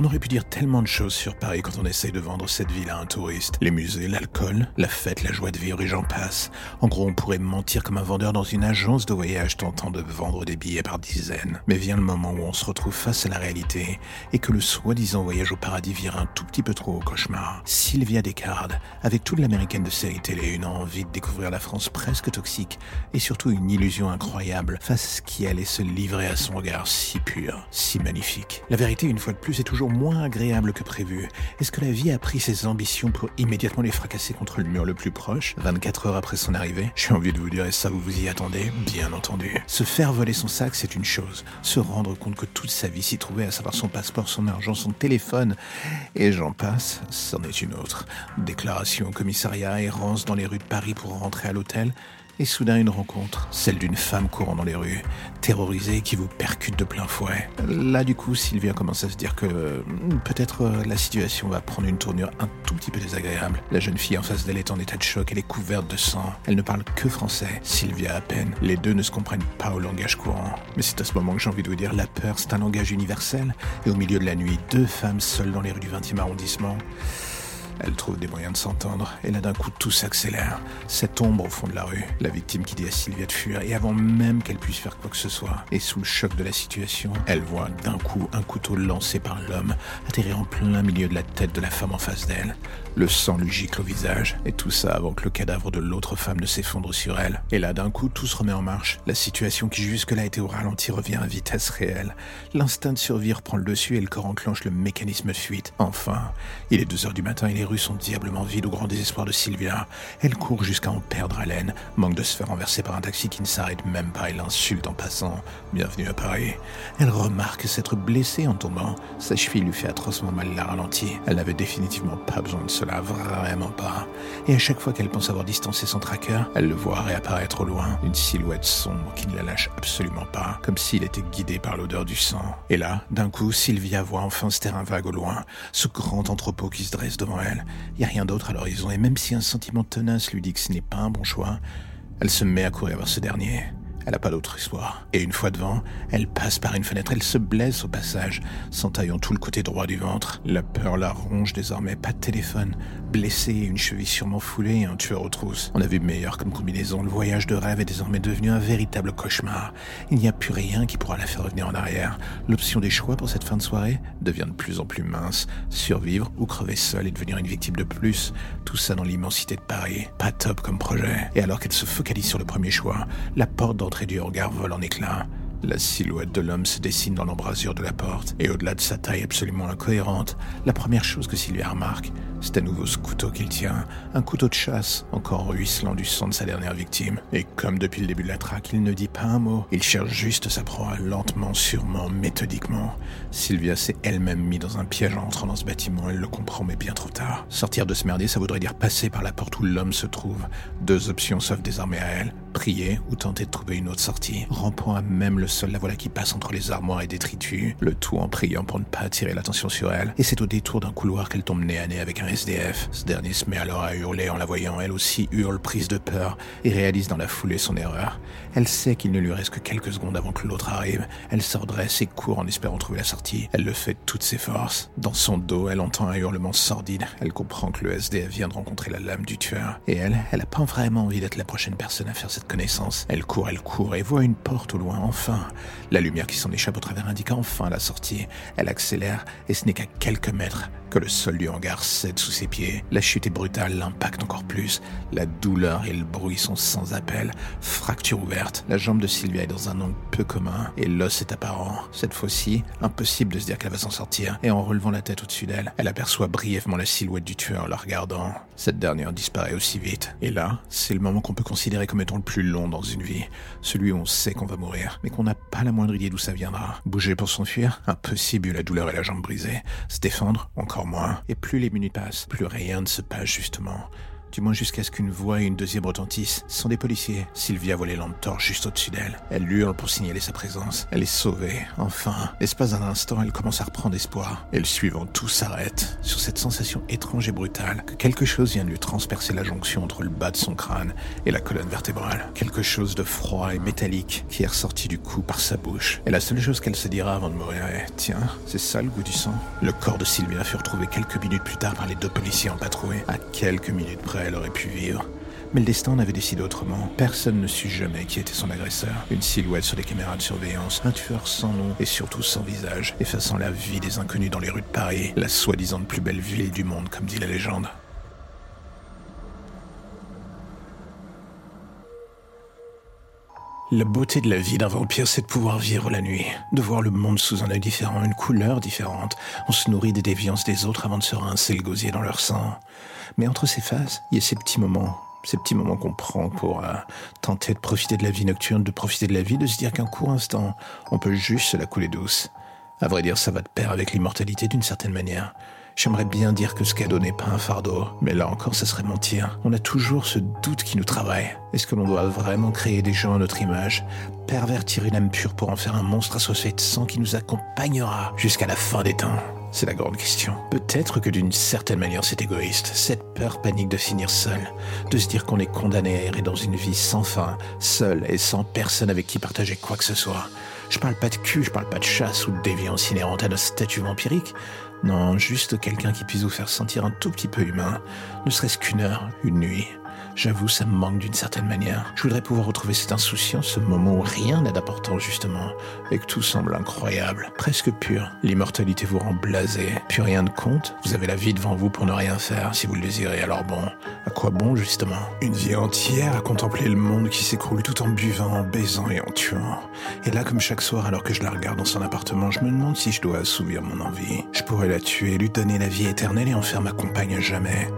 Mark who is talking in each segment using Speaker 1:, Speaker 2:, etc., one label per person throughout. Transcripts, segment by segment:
Speaker 1: On aurait pu dire tellement de choses sur Paris quand on essaye de vendre cette ville à un touriste. Les musées, l'alcool, la fête, la joie de vivre et j'en passe. En gros, on pourrait mentir comme un vendeur dans une agence de voyage tentant de vendre des billets par dizaines. Mais vient le moment où on se retrouve face à la réalité et que le soi-disant voyage au paradis vire un tout petit peu trop au cauchemar. Sylvia Descartes, avec toute l'américaine de série télé, une envie de découvrir la France presque toxique et surtout une illusion incroyable face qui allait se livrer à son regard si pur, si magnifique. La vérité, une fois de plus, est toujours moins agréable que prévu. Est-ce que la vie a pris ses ambitions pour immédiatement les fracasser contre le mur le plus proche, 24 heures après son arrivée J'ai envie de vous dire, et ça vous vous y attendez? Bien entendu. Se faire voler son sac, c'est une chose. Se rendre compte que toute sa vie s'y trouvait, à savoir son passeport, son argent, son téléphone, et j'en passe, c'en est une autre. Déclaration au commissariat, errance dans les rues de Paris pour rentrer à l'hôtel, et soudain une rencontre, celle d'une femme courant dans les rues, terrorisée qui vous percute de plein fouet. Là du coup, Sylvia commence à se dire que hmm, peut-être euh, la situation va prendre une tournure un tout petit peu désagréable. La jeune fille en face d'elle est en état de choc, elle est couverte de sang, elle ne parle que français, Sylvia à peine. Les deux ne se comprennent pas au langage courant. Mais c'est à ce moment que j'ai envie de vous dire, la peur c'est un langage universel, et au milieu de la nuit, deux femmes seules dans les rues du 20e arrondissement, elle trouve des moyens de s'entendre, et là d'un coup tout s'accélère. Cette ombre au fond de la rue, la victime qui dit à Sylvia de fuir, et avant même qu'elle puisse faire quoi que ce soit, et sous le choc de la situation, elle voit d'un coup un couteau lancé par l'homme atterrir en plein milieu de la tête de la femme en face d'elle. Le sang lui gicle au visage, et tout ça avant que le cadavre de l'autre femme ne s'effondre sur elle. Et là d'un coup tout se remet en marche. La situation qui jusque-là était au ralenti revient à vitesse réelle. L'instinct de survie reprend le dessus et le corps enclenche le mécanisme de fuite. Enfin, il est 2 heures du matin et les rues sont diablement vides au grand désespoir de Sylvia. Elle court jusqu'à en perdre haleine, manque de se faire renverser par un taxi qui ne s'arrête même pas et l'insulte en passant. Bienvenue à Paris. Elle remarque s'être blessée en tombant. Sa cheville lui fait atrocement mal la ralentie. Elle n'avait définitivement pas besoin de cela vraiment pas. Et à chaque fois qu'elle pense avoir distancé son tracker, elle le voit réapparaître au loin, une silhouette sombre qui ne la lâche absolument pas, comme s'il était guidé par l'odeur du sang. Et là, d'un coup, Sylvia voit enfin ce terrain vague au loin, ce grand entrepôt qui se dresse devant elle. Il n'y a rien d'autre à l'horizon, et même si un sentiment tenace lui dit que ce n'est pas un bon choix, elle se met à courir vers ce dernier. Elle n'a pas d'autre histoire. Et une fois devant, elle passe par une fenêtre, elle se blesse au passage, s'entaillant tout le côté droit du ventre. La peur la ronge désormais, pas de téléphone, blessée, une cheville sûrement foulée et un tueur aux trousses. On a vu meilleur comme combinaison, le voyage de rêve est désormais devenu un véritable cauchemar. Il n'y a plus rien qui pourra la faire revenir en arrière. L'option des choix pour cette fin de soirée devient de plus en plus mince. Survivre ou crever seule et devenir une victime de plus. Tout ça dans l'immensité de Paris. Pas top comme projet. Et alors qu'elle se focalise sur le premier choix, la porte d'entrée du regard vole en éclats. La silhouette de l'homme se dessine dans l'embrasure de la porte, et au-delà de sa taille absolument incohérente, la première chose que Sylvia remarque, c'est à nouveau ce couteau qu'il tient, un couteau de chasse, encore ruisselant du sang de sa dernière victime. Et comme depuis le début de la traque, il ne dit pas un mot, il cherche juste sa proie, lentement, sûrement, méthodiquement. Sylvia s'est elle-même mise dans un piège en entrant dans ce bâtiment, elle le comprend, mais bien trop tard. Sortir de ce merdier, ça voudrait dire passer par la porte où l'homme se trouve. Deux options s'offrent désormais à elle, prier ou tenter de trouver une autre sortie, rampant à même le sol la voilà qui passe entre les armoires et détritus, le tout en priant pour ne pas attirer l'attention sur elle, et c'est au détour d'un couloir qu'elle tombe nez à nez avec un SDF. Ce dernier se met alors à hurler en la voyant, elle aussi hurle prise de peur, et réalise dans la foulée son erreur. Elle sait qu'il ne lui reste que quelques secondes avant que l'autre arrive, elle se redresse et court en espérant trouver la sortie. Elle le fait de toutes ses forces. Dans son dos, elle entend un hurlement sordide, elle comprend que le SDF vient de rencontrer la lame du tueur, et elle, elle a pas vraiment envie d'être la prochaine personne à faire cette connaissance. Elle court, elle court, et voit une porte au loin, enfin. La lumière qui s'en échappe au travers indique enfin la sortie. Elle accélère, et ce n'est qu'à quelques mètres que le sol du hangar cède sous ses pieds. La chute est brutale, l'impact encore plus. La douleur et le bruit sont sans appel. Fracture ouverte. La jambe de Sylvia est dans un angle peu commun et l'os est apparent. Cette fois-ci, impossible de se dire qu'elle va s'en sortir. Et en relevant la tête au-dessus d'elle, elle aperçoit brièvement la silhouette du tueur en la regardant. Cette dernière disparaît aussi vite. Et là, c'est le moment qu'on peut considérer comme étant le plus long dans une vie. Celui où on sait qu'on va mourir, mais qu'on n'a pas la moindre idée d'où ça viendra. Bouger pour s'enfuir Impossible, la douleur et la jambe brisée. Se défendre Encore moins. Et plus les minutes passent, plus rien ne se passe justement. Du moins jusqu'à ce qu'une voix et une deuxième retentissent. Ce sont des policiers. Sylvia voit les lampes torches juste au-dessus d'elle. Elle hurle pour signaler sa présence. Elle est sauvée. Enfin, l'espace d'un instant, elle commence à reprendre espoir. Et le suivant, tout s'arrête. Sur cette sensation étrange et brutale que quelque chose vient de lui transpercer la jonction entre le bas de son crâne et la colonne vertébrale. Quelque chose de froid et métallique qui est ressorti du cou par sa bouche. Et la seule chose qu'elle se dira avant de mourir est Tiens, c'est ça le goût du sang? Le corps de Sylvia fut retrouvé quelques minutes plus tard par les deux policiers en patrouille. À quelques minutes près, elle aurait pu vivre. Mais le destin en avait décidé autrement. Personne ne sut jamais qui était son agresseur. Une silhouette sur les caméras de surveillance, un tueur sans nom et surtout sans visage, effaçant la vie des inconnus dans les rues de Paris, la soi-disant plus belle ville du monde, comme dit la légende. La beauté de la vie d'un vampire, c'est de pouvoir vivre la nuit, de voir le monde sous un œil différent, une couleur différente. On se nourrit des déviances des autres avant de se rincer le gosier dans leur sang. Mais entre ces phases, il y a ces petits moments, ces petits moments qu'on prend pour euh, tenter de profiter de la vie nocturne, de profiter de la vie, de se dire qu'un court instant, on peut juste la couler douce. À vrai dire, ça va de pair avec l'immortalité d'une certaine manière. J'aimerais bien dire que ce cadeau n'est pas un fardeau, mais là encore, ça serait mentir. On a toujours ce doute qui nous travaille. Est-ce que l'on doit vraiment créer des gens à notre image, pervertir une âme pure pour en faire un monstre associé de sang qui nous accompagnera jusqu'à la fin des temps? C'est la grande question. Peut-être que d'une certaine manière c'est égoïste, cette peur panique de finir seul, de se dire qu'on est condamné à errer dans une vie sans fin, seul et sans personne avec qui partager quoi que ce soit. Je parle pas de cul, je parle pas de chasse ou de déviance inhérente à nos statuts vampiriques. Non, juste quelqu'un qui puisse vous faire sentir un tout petit peu humain, ne serait-ce qu'une heure, une nuit. J'avoue, ça me manque d'une certaine manière. Je voudrais pouvoir retrouver cette insouciance, ce moment où rien n'a d'important justement, et que tout semble incroyable, presque pur. L'immortalité vous rend blasé, puis rien ne compte. Vous avez la vie devant vous pour ne rien faire si vous le désirez. Alors bon, à quoi bon justement? Une vie entière à contempler le monde qui s'écroule tout en buvant, en baisant et en tuant. Et là, comme chaque soir, alors que je la regarde dans son appartement, je me demande si je dois assouvir mon envie. Je pourrais la tuer, lui donner la vie éternelle et en faire ma compagne à jamais.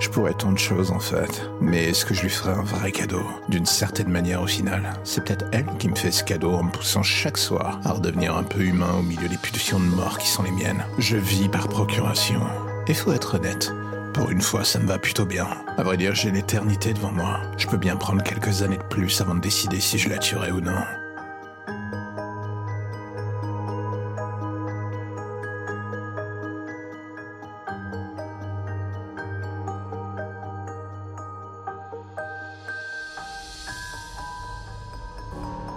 Speaker 1: Je pourrais tant de choses en fait. Mais est-ce que je lui ferais un vrai cadeau? D'une certaine manière au final. C'est peut-être elle qui me fait ce cadeau en me poussant chaque soir à redevenir un peu humain au milieu des pulsions de mort qui sont les miennes. Je vis par procuration. Et faut être honnête. Pour une fois, ça me va plutôt bien. À vrai dire, j'ai l'éternité devant moi. Je peux bien prendre quelques années de plus avant de décider si je la tuerai ou non.